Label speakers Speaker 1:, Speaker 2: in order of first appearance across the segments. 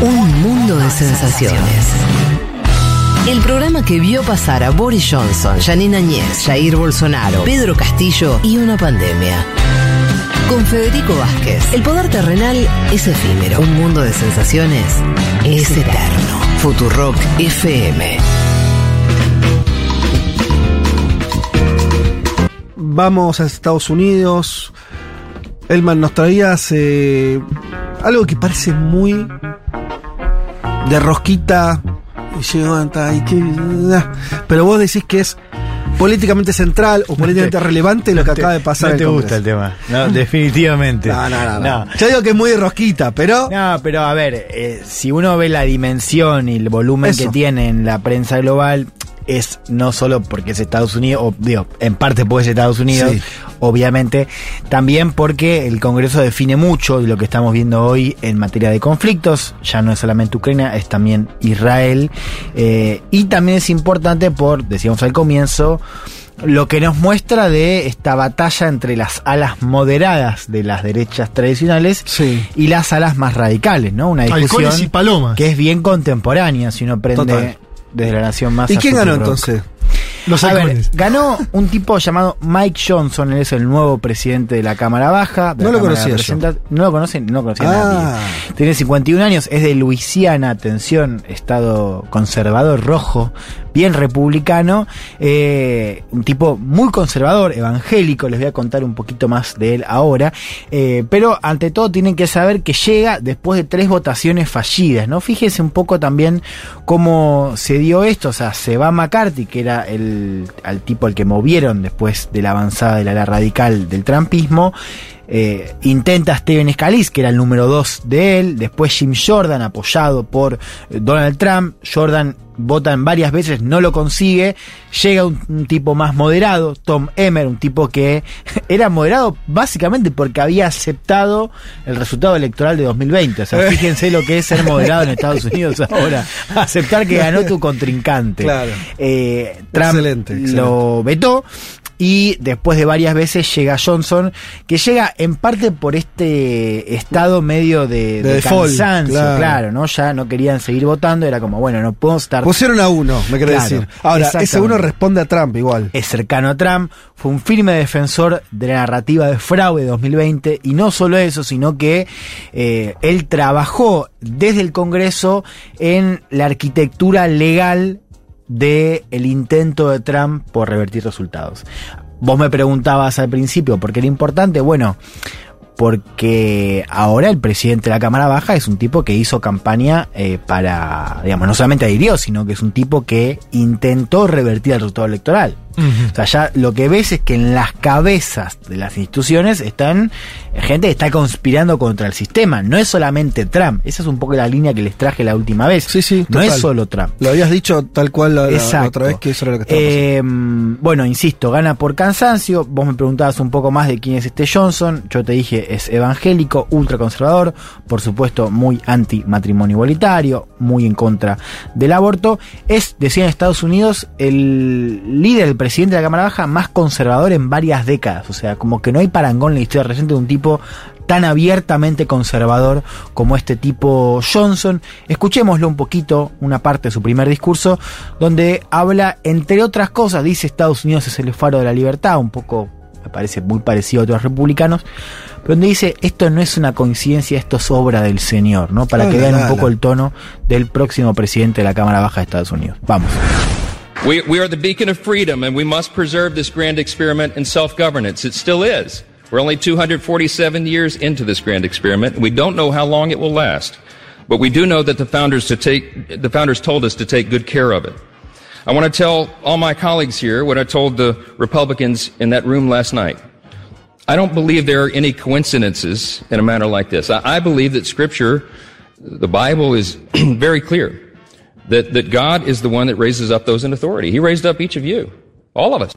Speaker 1: Un mundo de sensaciones. El programa que vio pasar a Boris Johnson, Janine Añez, Jair Bolsonaro, Pedro Castillo y una pandemia. Con Federico Vázquez, el poder terrenal es efímero. Un mundo de sensaciones es eterno. Futurock FM.
Speaker 2: Vamos a Estados Unidos. Elman, nos traías eh, algo que parece muy de rosquita. y llegó, y que- ah, Pero vos decís que es políticamente central o políticamente relevante lo que acaba de pasar
Speaker 3: No te
Speaker 2: el
Speaker 3: gusta el tema. No, definitivamente.
Speaker 2: No, no, no, no. Yo digo que es muy de rosquita, pero.
Speaker 3: No, pero a ver, eh, si uno ve la dimensión y el volumen
Speaker 2: Eso.
Speaker 3: que tiene en la prensa global, es no solo porque es Estados Unidos, o digo, en parte porque es Estados Unidos,
Speaker 2: Sí.
Speaker 3: obviamente, también porque el Congreso define mucho de lo que estamos viendo hoy en materia de conflictos, ya no es solamente Ucrania, es también Israel, eh, y también es importante por, decíamos al comienzo, lo que nos muestra de esta batalla entre las alas moderadas de las derechas tradicionales
Speaker 2: Sí.
Speaker 3: y las alas más radicales, ¿no? Una discusión
Speaker 4: y palomas.
Speaker 3: que es bien contemporánea, si uno prende
Speaker 2: Total.
Speaker 3: Desde la Nación Más.
Speaker 2: ¿Y quién ganó entonces?
Speaker 4: Los
Speaker 3: A ver, ganó un tipo llamado Mike Johnson, él es el nuevo presidente de la Cámara Baja. de
Speaker 2: No lo
Speaker 3: Cámara
Speaker 2: conocía yo.
Speaker 3: No lo conocen, no lo conocía
Speaker 2: Ah.
Speaker 3: nadie. Tiene 51 años, es de Luisiana, atención, estado conservador rojo, bien republicano, eh, un tipo muy conservador, evangélico, les voy a contar un poquito más de él ahora, eh, pero ante todo tienen que saber que llega después de tres votaciones fallidas, ¿no? Fíjense un poco también cómo se dio esto, o sea, se va McCarthy, que era el al tipo al que movieron después de la avanzada de la ala radical del trumpismo, eh, intenta Steven Scalise, que era el número dos de él, después Jim Jordan, apoyado por eh, Donald Trump, Jordan vota en varias veces, no lo consigue, llega un, un tipo más moderado, Tom Emmer, un tipo que era moderado básicamente porque había aceptado el resultado electoral de 2020, o sea, fíjense lo que es ser moderado en Estados Unidos ahora, aceptar que ganó tu contrincante.
Speaker 2: Claro.
Speaker 3: Eh, Trump
Speaker 2: Excelente, excelente.
Speaker 3: lo vetó y después de varias veces llega Johnson, que llega en parte por este estado medio de,
Speaker 2: De
Speaker 3: de
Speaker 2: default,
Speaker 3: cansancio,
Speaker 2: claro.
Speaker 3: claro. ¿no? Ya no querían seguir votando, era como, bueno, no puedo estar...
Speaker 2: Pusieron a uno, me querés
Speaker 3: Claro,
Speaker 2: decir. Ahora, ese uno responde a Trump igual.
Speaker 3: es cercano a Trump, fue un firme defensor de la narrativa de fraude 2020 y no solo eso, sino que eh, él trabajó desde el Congreso en la arquitectura legal de el intento de Trump por revertir resultados. Vos me preguntabas al principio por qué era importante, bueno, porque ahora el presidente de la Cámara Baja es un tipo que hizo campaña eh, para, digamos, no solamente adhirió, sino que es un tipo que intentó revertir el resultado electoral. O sea, ya lo que ves es que en las cabezas de las instituciones están gente que está conspirando contra el sistema. No es solamente Trump. Esa es un poco la línea que les traje la última vez.
Speaker 2: Sí, sí,
Speaker 3: No
Speaker 2: total.
Speaker 3: es solo Trump.
Speaker 2: Lo habías dicho tal cual la, la- la
Speaker 3: Exacto.
Speaker 2: otra vez que eso era lo que estaba.
Speaker 3: Eh, bueno, insisto, gana por cansancio. Vos me preguntabas un poco más de quién es este Johnson. Yo te dije, es evangélico, ultraconservador, por supuesto, muy anti matrimonio igualitario, muy en contra del aborto. Es, decía en Estados Unidos, el líder, el presidente de la Cámara Baja más conservador en varias décadas. O sea, como que no hay parangón en la historia reciente de un tipo tan abiertamente conservador como este tipo Johnson. Escuchémoslo un poquito, una parte de su primer discurso, donde habla, entre otras cosas, dice Estados Unidos es el faro de la libertad, un poco, me parece muy parecido a otros republicanos, pero donde dice, esto no es una coincidencia, esto es obra del Señor, ¿no? Para que vean un poco el tono del próximo presidente de la Cámara Baja de Estados Unidos. Vamos.
Speaker 5: We, we are the beacon of freedom, and we must preserve this grand experiment in self governance. It still is. We're only 247 years into this grand experiment. We don't know how long it will last, but we do know that the founders, to take, the founders told us to take good care of it. I want to tell all my colleagues here what I told the Republicans in that room last night. I don't believe there are any coincidences in a matter like this. I, I believe that Scripture, the Bible, is very clear that, that God is the one that raises up those in authority. He raised up each of you, all of us.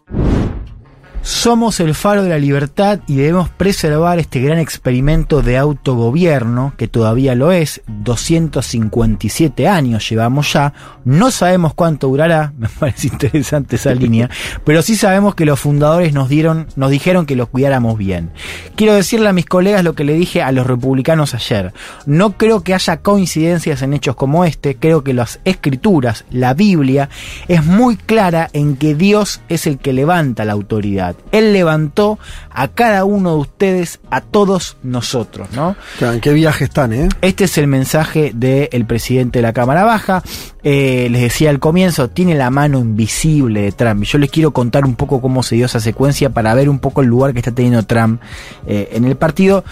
Speaker 3: Somos el faro de la libertad y debemos preservar este gran experimento de autogobierno, que todavía lo es, 257 años llevamos ya, no sabemos cuánto durará, me parece interesante esa línea, pero sí sabemos que los fundadores nos dieron, nos dijeron que lo cuidáramos bien. Quiero decirle a mis colegas lo que le dije a los republicanos ayer. No creo que haya coincidencias en hechos como este, creo que las escrituras, la Biblia, es muy clara en que Dios es el que levanta la autoridad. Él levantó a cada uno de ustedes, a todos nosotros, ¿no?
Speaker 2: Claro, ¿En qué viaje están, eh?
Speaker 3: Este es el mensaje del presidente de la Cámara Baja. Eh, les decía al comienzo, tiene la mano invisible de Trump. Yo les quiero contar un poco cómo se dio esa secuencia para ver un poco el lugar que está teniendo Trump eh, en el partido.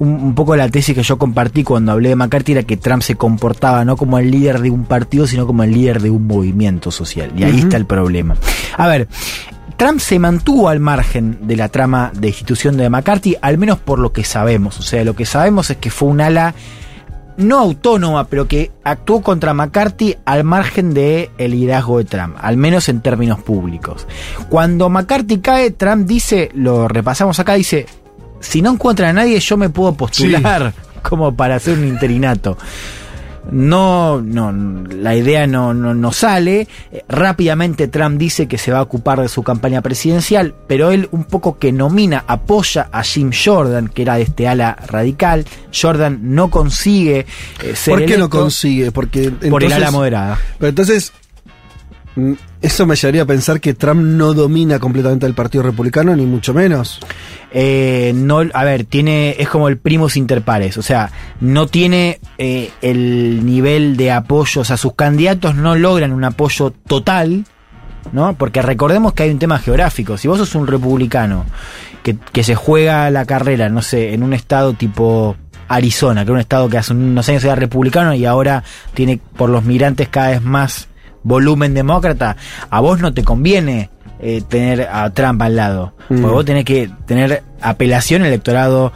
Speaker 3: Un, un, poco la tesis que yo compartí cuando hablé de McCarthy era que Trump se comportaba no como el líder de un partido, sino como el líder de un movimiento social. Y ahí uh -huh. está el problema. A ver, Trump se mantuvo al margen de la trama de institución de McCarthy, al menos por lo que sabemos. O sea, lo que sabemos es que fue un ala no autónoma, pero que actuó contra McCarthy al margen del el liderazgo de Trump, al menos en términos públicos. Cuando McCarthy cae, Trump dice, lo repasamos acá, dice, si no encuentra a nadie, yo me puedo postular sí. como para hacer un interinato no, no, la idea no, no, no sale. Rápidamente Trump dice que se va a ocupar de su campaña presidencial, pero él un poco que nomina, apoya a Jim Jordan, que era de este ala radical. Jordan no consigue eh, ser
Speaker 2: ¿Por qué
Speaker 3: electo
Speaker 2: no consigue? Porque entonces,
Speaker 3: por el ala moderada.
Speaker 2: Pero entonces eso me llevaría a pensar que Trump no domina completamente el Partido Republicano, ni mucho menos.
Speaker 3: Eh, no, a ver, tiene, es como el primus inter pares, o sea, no tiene eh, el nivel de apoyo, o sea, sus candidatos no logran un apoyo total, ¿no? Porque recordemos que hay un tema geográfico, si vos sos un republicano que, que se juega la carrera, no sé, en un estado tipo Arizona, que es un estado que hace unos años era republicano y ahora tiene por los migrantes cada vez más volumen demócrata, a vos no te conviene eh, tener a Trump al lado. Mm. Porque vos tenés que tener apelación al electorado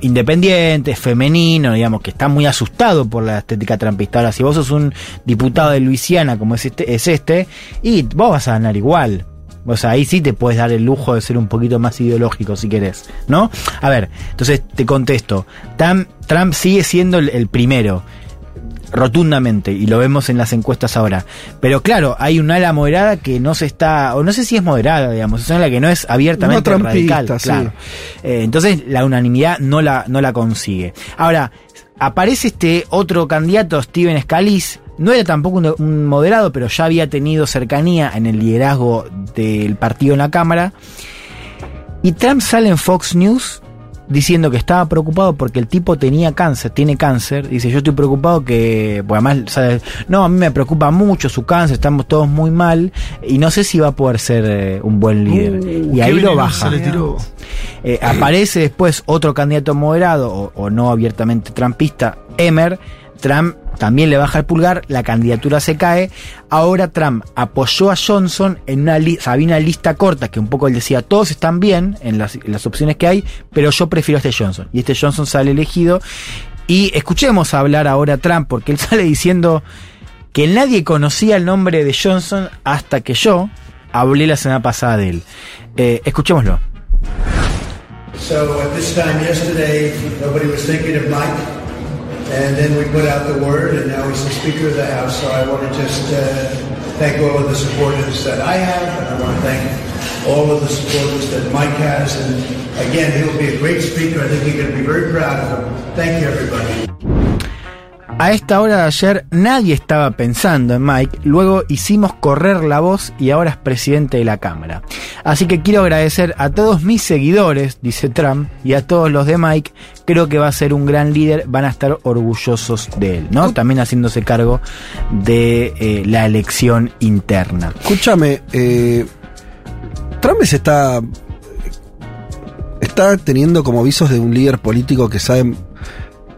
Speaker 3: independiente, femenino, digamos, que está muy asustado por la estética trumpista. Ahora, si vos sos un diputado de Luisiana como es este, es este y vos vas a ganar igual. O sea, ahí sí te puedes dar el lujo de ser un poquito más ideológico si querés, ¿no? A ver, entonces te contesto. Trump, Trump sigue siendo el, el primero rotundamente y lo vemos en las encuestas ahora. Pero claro, hay un ala moderada que no se está, o no sé si es moderada, digamos, es una ala que no es abiertamente
Speaker 2: no
Speaker 3: radical.
Speaker 2: Sí.
Speaker 3: Claro. Eh, entonces la unanimidad no la, no la consigue. Ahora, aparece este otro candidato, Steven Scalise, no era tampoco un, un, moderado, pero ya había tenido cercanía en el liderazgo del partido en la Cámara. Y Trump sale en Fox News diciendo que estaba preocupado porque el tipo tenía cáncer, tiene cáncer. Dice, yo estoy preocupado que, además, ¿sabes? no, a mí me preocupa mucho su cáncer, estamos todos muy mal y no sé si va a poder ser eh, un buen líder.
Speaker 2: Uh,
Speaker 3: y ahí lo baja. Eh, aparece después otro candidato moderado o, o no abiertamente trampista, Emer. Trump también le baja el pulgar, la candidatura se cae. Ahora Trump apoyó a Johnson en una, li lista corta que un poco él decía, todos están bien en las, opciones que hay, pero yo prefiero a este Johnson. Y este Johnson sale elegido. Y escuchemos hablar ahora a Trump, porque él sale diciendo que nadie conocía el nombre de Johnson hasta que yo hablé la semana pasada de él. Eh, escuchémoslo.
Speaker 4: So at this time yesterday, nobody Mike. And then we put out the word, and now he's the Speaker of the House. So I want to just uh, thank all of the supporters that I have, and I want to thank all of the supporters that Mike has. And again, he'll be a great speaker. I think you're going to be very proud of him. Thank you, everybody.
Speaker 3: A esta hora de ayer nadie estaba pensando en Mike, luego hicimos correr la voz y ahora es presidente de la Cámara. Así que quiero agradecer a todos mis seguidores, dice Trump, y a todos los de Mike, creo que va a ser un gran líder, van a estar orgullosos de él, ¿no? También haciéndose cargo de eh, la elección interna.
Speaker 2: Escúchame, eh, Trump se está, está teniendo como visos de un líder político que sabe,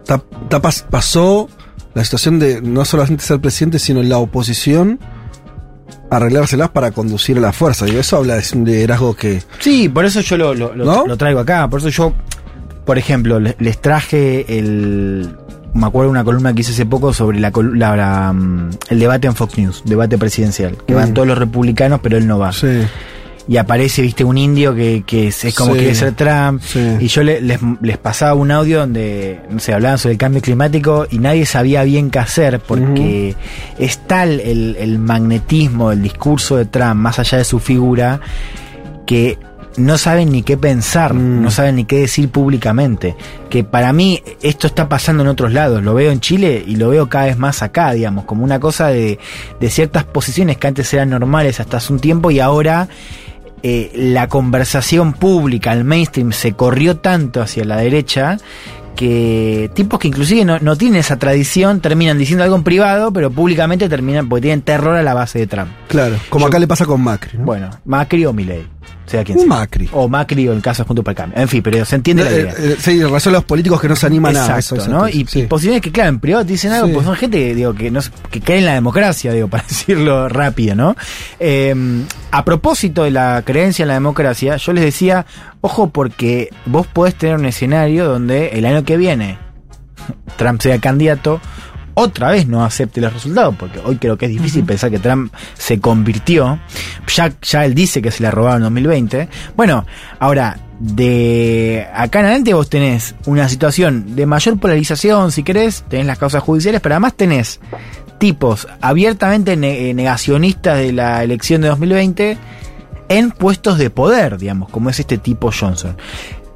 Speaker 2: está, está pas, pasó la situación de no solamente ser presidente, sino en la oposición, arreglárselas para conducir a la fuerza. Y eso habla de un liderazgo que.
Speaker 3: Sí, por eso yo lo, lo, ¿no? lo traigo acá. Por eso yo, por ejemplo, les traje el. Me acuerdo de una columna que hice hace poco sobre la, la, la el debate en Fox News, debate presidencial, que mm. van todos los republicanos, pero él no va.
Speaker 2: Sí.
Speaker 3: Y aparece, viste, un indio que, que es, es como
Speaker 2: Sí.
Speaker 3: quiere ser Trump.
Speaker 2: Sí.
Speaker 3: Y yo le- les, les pasaba un audio donde, no sé, hablaban sobre el cambio climático y nadie sabía bien qué hacer porque es tal el, el magnetismo del discurso de Trump, más allá de su figura, que no saben ni qué pensar,
Speaker 2: Mm.
Speaker 3: no saben ni qué decir públicamente. Que para mí esto está pasando en otros lados. Lo veo en Chile y lo veo cada vez más acá, digamos, como una cosa de, de ciertas posiciones que antes eran normales hasta hace un tiempo y ahora eh, la conversación pública, el mainstream, se corrió tanto hacia la derecha que tipos que inclusive no, no tienen esa tradición terminan diciendo algo en privado, pero públicamente terminan porque tienen terror a la base de Trump.
Speaker 2: Claro, como
Speaker 3: Yo-
Speaker 2: acá le pasa con Macri. ¿no?
Speaker 3: Bueno, Macri o Milei. Sea quien sea.
Speaker 2: Macri.
Speaker 3: O Macri o en caso de Junto para el Cambio. En fin, pero se entiende la
Speaker 2: Eh,
Speaker 3: idea.
Speaker 2: eh, sí, razón los políticos que no se animan a
Speaker 3: Exacto,
Speaker 2: eso.
Speaker 3: ¿no? Y,
Speaker 2: sí.
Speaker 3: y que, claro, en privado te dicen algo,
Speaker 2: Sí.
Speaker 3: pues son gente digo, que, no, que cree en la democracia, digo, para decirlo rápido, ¿no? Eh, a propósito de la creencia en la democracia, yo les decía, ojo, porque vos podés tener un escenario donde el año que viene Trump sea candidato, otra vez no acepte los resultados, porque hoy creo que es difícil pensar que Trump se convirtió. Ya, ya él dice que se le robaron en 2020. Bueno, ahora, de acá en adelante vos tenés una situación de mayor polarización, si querés, tenés las causas judiciales, pero además tenés tipos abiertamente eh, negacionistas de la elección de 2020 en puestos de poder, digamos, como es este tipo Johnson.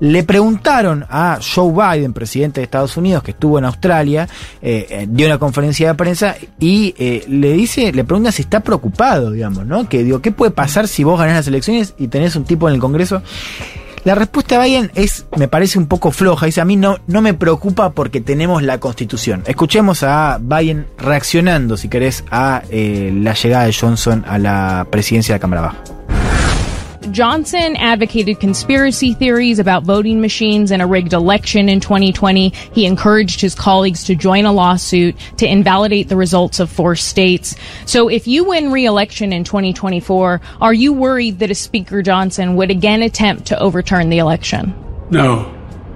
Speaker 3: Le preguntaron a Joe Biden, presidente de Estados Unidos, que estuvo en Australia, eh, eh, dio una conferencia de prensa y eh, le dice, le pregunta si está preocupado, digamos, ¿no? Que digo, ¿qué puede pasar si vos ganás las elecciones y tenés un tipo en el Congreso? La respuesta de Biden es, me parece un poco floja. Dice, a mí no, no me preocupa porque tenemos la constitución. Escuchemos a Biden reaccionando, si querés, a la llegada de Johnson a la presidencia de la Cámara Baja.
Speaker 6: Johnson advocated conspiracy theories about voting machines and a rigged election in 2020. He encouraged his colleagues to join a lawsuit to invalidate the results of four states. So if you win re-election in 2024, are you worried that a Speaker Johnson would again attempt to overturn the election?
Speaker 7: No,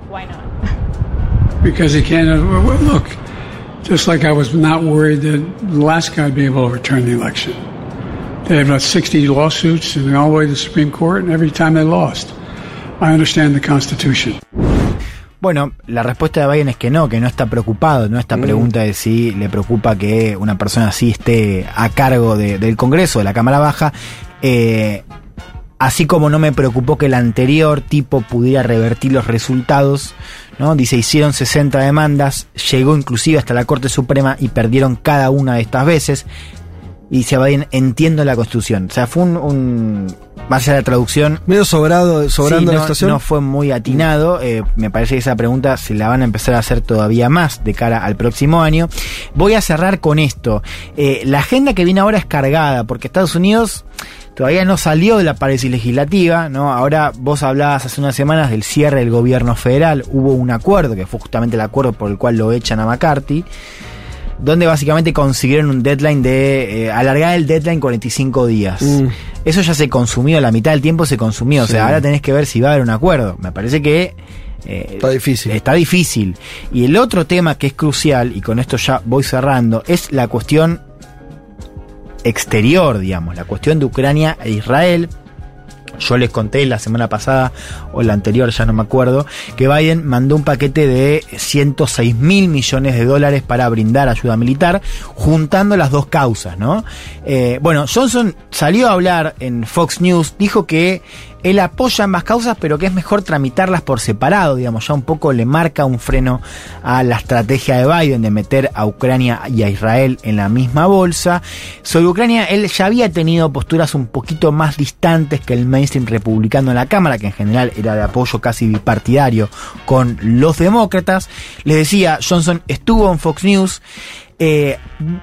Speaker 6: Why not?
Speaker 7: because he can't. uh, Look, just like I was not worried that the last guy would be able to overturn the election. They had about 60 lawsuits all the way to the Supreme Court, and every time they lost. I understand the Constitution.
Speaker 3: Bueno, la respuesta de Biden es que no, que no está preocupado, no esta pregunta de si le preocupa que una persona así esté a cargo de- del Congreso, de la Cámara Baja, eh, así como no me preocupó que el anterior tipo pudiera revertir los resultados, ¿no? Dice, hicieron 60 demandas, llegó inclusive hasta la Corte Suprema y perdieron cada una de estas veces. Y dice Biden, entiendo la Constitución. O sea, fue un... un más allá de la traducción,
Speaker 2: Medio sobrado, sobrando
Speaker 3: Sí,
Speaker 2: la
Speaker 3: no,
Speaker 2: situación.
Speaker 3: no fue muy atinado. eh, me parece que esa pregunta se la van a empezar a hacer todavía más de cara al próximo año. Voy a cerrar con esto. Eh, la agenda que viene ahora es cargada porque Estados Unidos todavía no salió de la parálisis legislativa, ¿no? Ahora vos hablabas hace unas semanas del cierre del gobierno federal. Hubo un acuerdo, que fue justamente el acuerdo por el cual lo echan a McCarthy donde básicamente consiguieron un deadline de eh, alargar el deadline 45 días.
Speaker 2: Mm.
Speaker 3: Eso ya se consumió, la mitad del tiempo se consumió, o sea, ahora tenés que ver si va a haber un acuerdo. Me parece que eh,
Speaker 2: Está difícil.
Speaker 3: Está difícil. Y el otro tema que es crucial, y con esto ya voy cerrando, es la cuestión exterior, digamos, la cuestión de Ucrania e Israel. Yo les conté la semana pasada o la anterior, ya no me acuerdo, que Biden mandó un paquete de 106 mil millones de dólares para brindar ayuda militar, juntando las dos causas, ¿no? Eh, bueno, Johnson salió a hablar en Fox News, dijo que él apoya ambas causas, pero que es mejor tramitarlas por separado, digamos, ya un poco le marca un freno a la estrategia de Biden de meter a Ucrania y a Israel en la misma bolsa. Sobre Ucrania, él ya había tenido posturas un poquito más distantes que el mainstream republicano en la Cámara, que en general era de apoyo casi bipartidario con los demócratas. Les decía, Johnson estuvo en Fox News. Eh,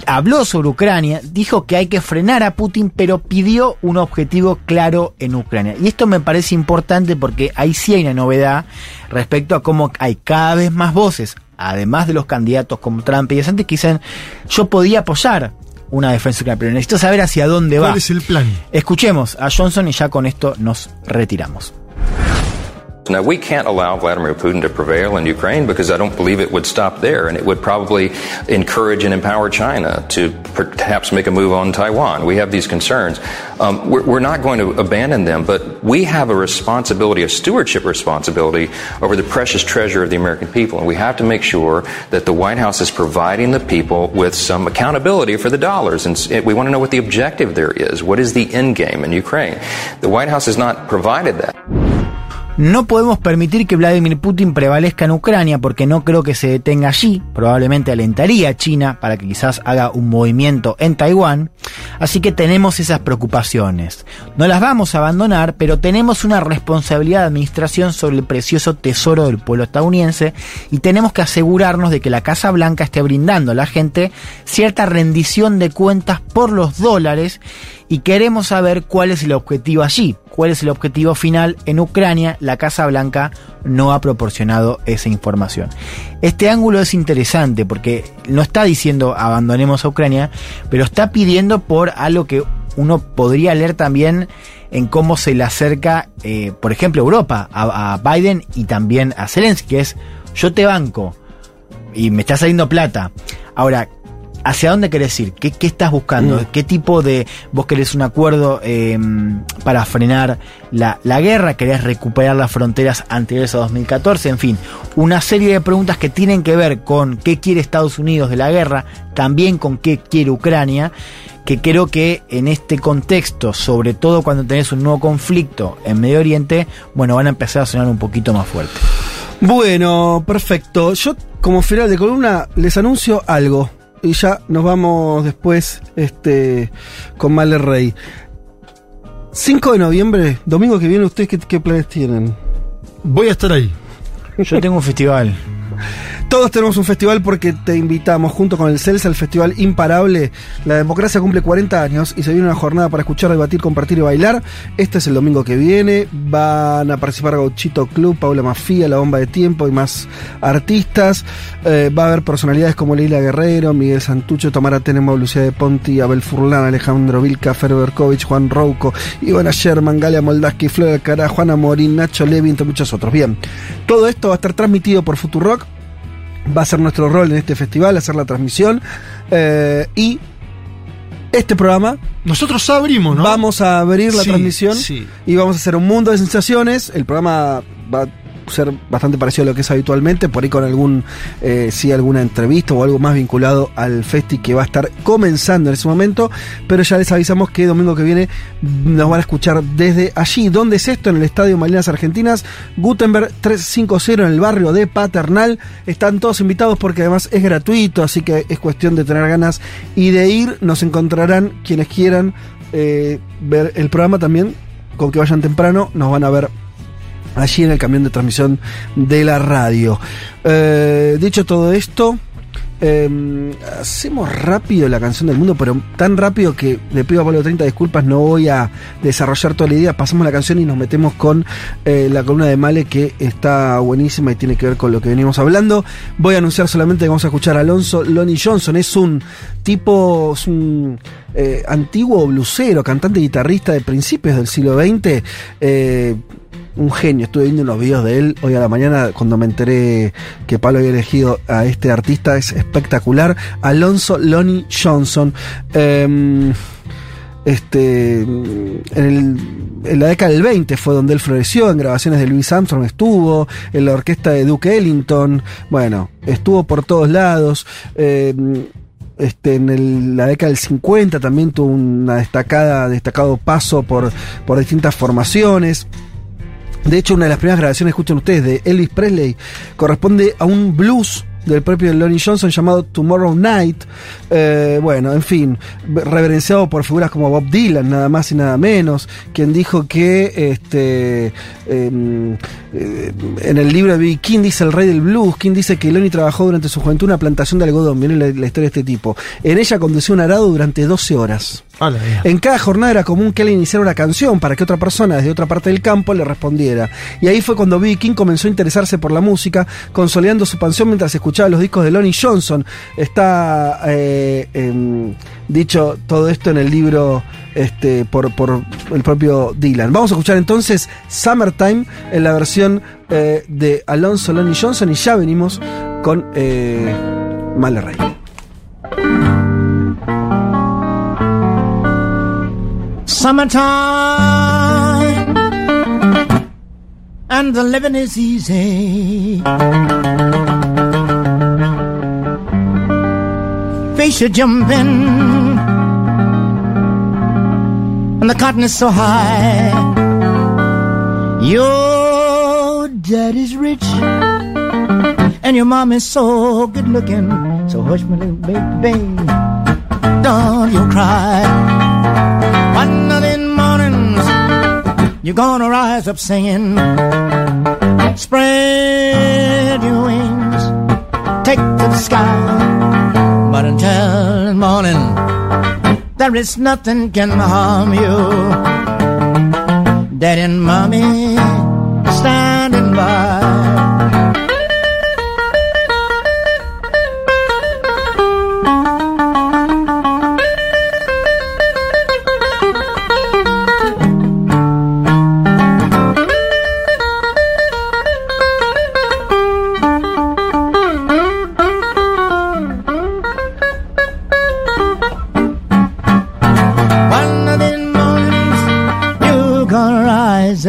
Speaker 3: habló sobre Ucrania, dijo que hay que frenar a Putin, pero pidió un objetivo claro en Ucrania. Y esto me parece importante porque ahí sí hay una novedad respecto a cómo hay cada vez más voces, además de los candidatos como Trump y DeSantis, que dicen, yo podía apoyar una defensa ucraniana, pero necesito saber hacia dónde va.
Speaker 8: ¿Cuál es el plan?
Speaker 3: Escuchemos a Johnson y ya con esto nos retiramos.
Speaker 5: Now, we can't allow Vladimir Putin to prevail in Ukraine because I don't believe it would stop there, and it would probably encourage and empower China to perhaps make a move on Taiwan. We have these concerns. Um, we're, we're not going to abandon them, but we have a responsibility, a stewardship responsibility over the precious treasure of the American people, and we have to make sure that the White House is providing the people with some accountability for the dollars, and we want to know what the objective there is. What is the end game in Ukraine? The White House has not provided that.
Speaker 3: No podemos permitir que Vladimir Putin prevalezca en Ucrania porque no creo que se detenga allí. Probablemente alentaría a China para que quizás haga un movimiento en Taiwán. Así que tenemos esas preocupaciones. No las vamos a abandonar, pero tenemos una responsabilidad de administración sobre el precioso tesoro del pueblo estadounidense y tenemos que asegurarnos de que la Casa Blanca esté brindando a la gente cierta rendición de cuentas por los dólares y queremos saber cuál es el objetivo allí, cuál es el objetivo final en Ucrania. La Casa Blanca no ha proporcionado esa información. Este ángulo es interesante porque no está diciendo abandonemos a Ucrania, pero está pidiendo por algo que uno podría leer también en cómo se le acerca, eh, por ejemplo, Europa, a, Biden y también a Zelensky, es yo te banco y me está saliendo plata. Ahora, ¿Hacia dónde querés ir? ¿Qué, qué estás buscando?
Speaker 2: Mm.
Speaker 3: ¿Qué tipo de... vos querés un acuerdo eh, para frenar la, la guerra? ¿Querés recuperar las fronteras anteriores a 2014? En fin, una serie de preguntas que tienen que ver con qué quiere Estados Unidos de la guerra, también con qué quiere Ucrania, que creo que en este contexto, sobre todo cuando tenés un nuevo conflicto en Medio Oriente, bueno, van a empezar a sonar un poquito más fuerte.
Speaker 2: Bueno, perfecto. Yo, como final de columna, les anuncio algo. Y ya nos vamos después este, con Male Rey. 5 de noviembre, domingo que viene, ¿ustedes qué, qué planes tienen?
Speaker 8: Voy a estar ahí.
Speaker 3: Yo tengo un festival.
Speaker 2: Todos tenemos un festival porque te invitamos junto con el CELSA al Festival Imparable. La democracia cumple 40 años y se viene una jornada para escuchar, debatir, compartir y bailar. Este es el domingo que viene. Van a participar Gauchito Club, Paula Mafía, La Bomba de Tiempo y más artistas. Eh, va a haber personalidades como Leila Guerrero, Miguel Santucho, Tamara Tenemo, Lucía de Ponti, Abel Furlan, Alejandro Vilca, Fer Berkovich, Juan Rouco, Ivana Sherman, Galia Moldaski, Flor Alcará, Juana Morín, Nacho Levi, entre muchos otros. Bien, todo esto va a estar transmitido por Futurock va a ser nuestro rol en este festival, hacer la transmisión. eh, y este programa
Speaker 8: Nosotros abrimos, ¿no?
Speaker 2: vamos a abrir la
Speaker 8: Sí,
Speaker 2: transmisión
Speaker 8: sí.
Speaker 2: y vamos a hacer un mundo de sensaciones. El programa va ser bastante parecido a lo que es habitualmente, por ahí con algún, eh, sí, alguna entrevista o algo más vinculado al festi que va a estar comenzando en ese momento, pero ya les avisamos que domingo que viene nos van a escuchar desde allí. ¿Dónde es esto? En el Estadio Malinas Argentinas, Gutenberg 350 en el barrio de Paternal. Están todos invitados porque además es gratuito, así que es cuestión de tener ganas y de ir. Nos encontrarán quienes quieran eh, ver el programa también, con que vayan temprano, nos van a ver allí en el camión de transmisión de la radio. Eh, dicho todo esto, eh, hacemos rápido la canción del mundo, pero tan rápido que le pido a Pablo 30 disculpas, no voy a desarrollar toda la idea. Pasamos la canción y nos metemos con eh, la columna de Male que está buenísima y tiene que ver con lo que venimos hablando. Voy a anunciar solamente que vamos a escuchar a Alonso Lonnie Johnson. Es un tipo, es un eh, antiguo blusero, cantante y guitarrista de principios del siglo XX. Un genio. Estuve viendo unos videos de él hoy a la mañana cuando me enteré que Pablo había elegido a este artista. Es espectacular. Alonso Lonnie Johnson. Em, este, en, la década del 20 fue donde él floreció, en grabaciones de Louis Armstrong estuvo, en la orquesta de Duke Ellington, bueno, estuvo por todos lados. em, este, en la década del 50 también tuvo destacada, destacado paso por, por distintas formaciones. De hecho, una de las primeras grabaciones, escuchen ustedes, de Elvis Presley, corresponde a un blues del propio Lonnie Johnson llamado Tomorrow Night. Eh, bueno, en fin, reverenciado por figuras como Bob Dylan, nada más y nada menos, quien dijo que este, em, eh, en el libro de B. King dice el rey del blues, King dice que Lonnie trabajó durante su juventud en una plantación de algodón, miren la, la historia de este tipo. En ella condució un arado durante 12 horas. En cada jornada era común que él iniciara una canción para que otra persona desde otra parte del campo le respondiera. Y ahí fue cuando B.B. King comenzó a interesarse por la música, consolidando su pasión mientras escuchaba los discos de Lonnie Johnson. Está eh, em, dicho todo esto en el libro este, por, por el propio Dylan. Vamos a escuchar entonces Summertime en la versión eh, de Alonso Lonnie Johnson y ya venimos con eh, Male Rey.
Speaker 9: Summertime and the living is easy. Fish are jumping and the cotton is so high. Your daddy's rich and your mom is so good looking. So hush, my little baby, don't you cry. You're gonna rise up singing. Spread your wings, take to the sky. But until morning, there is nothing can harm you. Daddy and mommy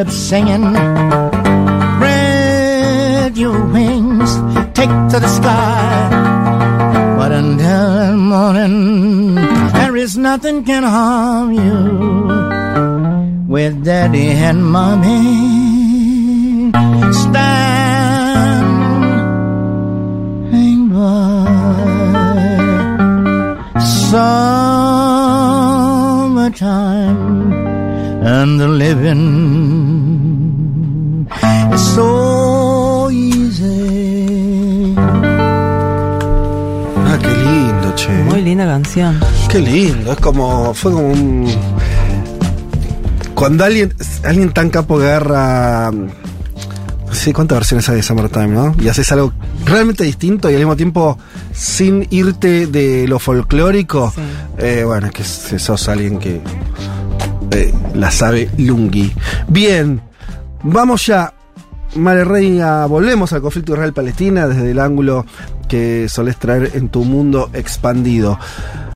Speaker 9: up singing. Spread your wings, take to the sky. But until morning, there is nothing can harm you. With daddy and mommy, standing by summertime and the living is so easy.
Speaker 2: Ah, qué lindo, che.
Speaker 10: Muy linda canción.
Speaker 2: Qué lindo, es como. Fue como un. Cuando alguien, alguien tan capo agarra. No sé cuántas versiones hay de Summertime, ¿no? Y haces algo realmente distinto y al mismo tiempo sin irte de lo folclórico.
Speaker 10: Sí.
Speaker 2: Eh, bueno, es que sos alguien que la sabe Lungi. Bien, vamos ya. Mare Reina, volvemos al conflicto Israel-Palestina desde el ángulo que solés traer en tu mundo expandido.